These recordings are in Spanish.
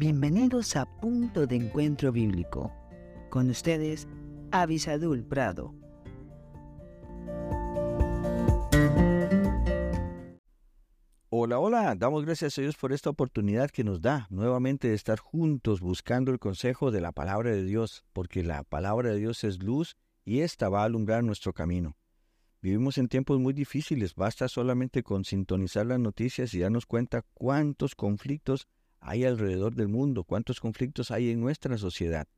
Bienvenidos a Punto de Encuentro Bíblico. Con ustedes, Avisadul Prado. Hola, hola, damos gracias a Dios por esta oportunidad que nos da nuevamente de estar juntos buscando el consejo de la palabra de Dios, porque la palabra de Dios es luz y esta va a alumbrar nuestro camino. Vivimos en tiempos muy difíciles, basta solamente con sintonizar las noticias y darnos cuenta cuántos conflictos hay alrededor del mundo, cuántos conflictos hay en nuestra sociedad.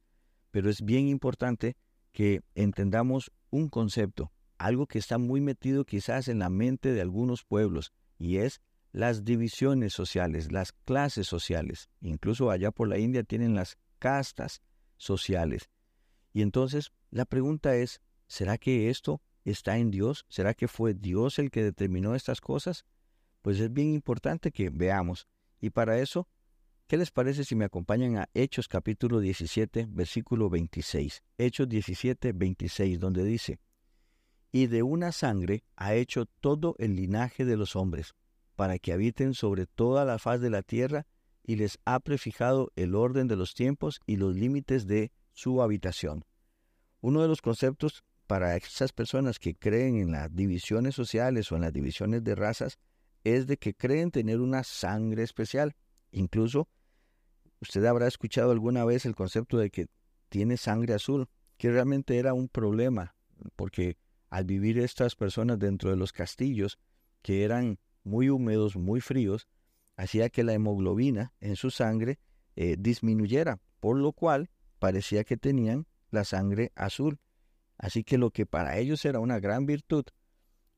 Pero es bien importante que entendamos un concepto, algo que está muy metido quizás en la mente de algunos pueblos, y es las divisiones sociales, las clases sociales. Incluso allá por la India tienen las castas sociales. Y entonces la pregunta es, ¿será que esto está en Dios? ¿Será que fue Dios el que determinó estas cosas? Pues es bien importante que veamos. Y para eso ¿Qué les parece si me acompañan a Hechos capítulo 17, versículo 26? Hechos 17, 26, donde dice, Y de una sangre ha hecho todo el linaje de los hombres, para que habiten sobre toda la faz de la tierra, y les ha prefijado el orden de los tiempos y los límites de su habitación. Uno de los conceptos para esas personas que creen en las divisiones sociales o en las divisiones de razas es de que creen tener una sangre especial. Incluso Usted habrá escuchado alguna vez el concepto de que tiene sangre azul, que realmente era un problema, porque al vivir estas personas dentro de los castillos, que eran muy húmedos, muy fríos, hacía que la hemoglobina en su sangre eh, disminuyera, por lo cual parecía que tenían la sangre azul. Así que lo que para ellos era una gran virtud,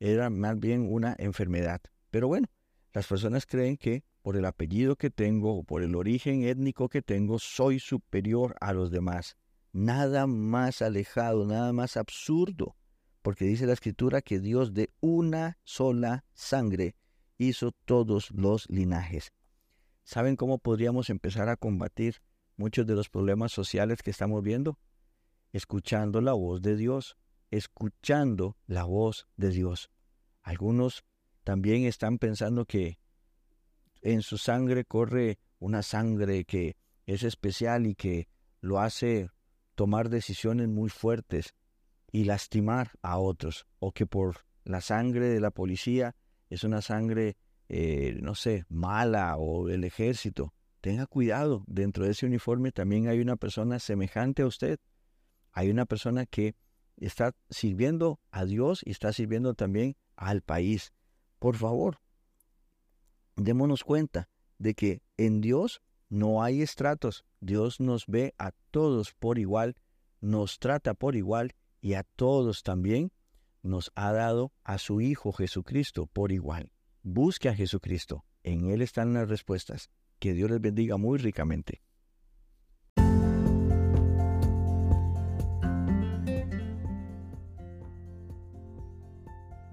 era más bien una enfermedad. Pero bueno, las personas creen que por el apellido que tengo o por el origen étnico que tengo, soy superior a los demás. Nada más alejado, nada más absurdo, porque dice la escritura que Dios de una sola sangre hizo todos los linajes. ¿Saben cómo podríamos empezar a combatir muchos de los problemas sociales que estamos viendo? Escuchando la voz de Dios, escuchando la voz de Dios. Algunos también están pensando que en su sangre corre una sangre que es especial y que lo hace tomar decisiones muy fuertes y lastimar a otros, o que por la sangre de la policía es una sangre, eh, no sé, mala o del ejército. Tenga cuidado, dentro de ese uniforme también hay una persona semejante a usted. Hay una persona que está sirviendo a Dios y está sirviendo también al país. Por favor, démonos cuenta de que en Dios no hay estratos. Dios nos ve a todos por igual, nos trata por igual y a todos también nos ha dado a su Hijo Jesucristo por igual. Busque a Jesucristo. En Él están las respuestas. Que Dios les bendiga muy ricamente.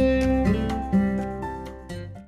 thank you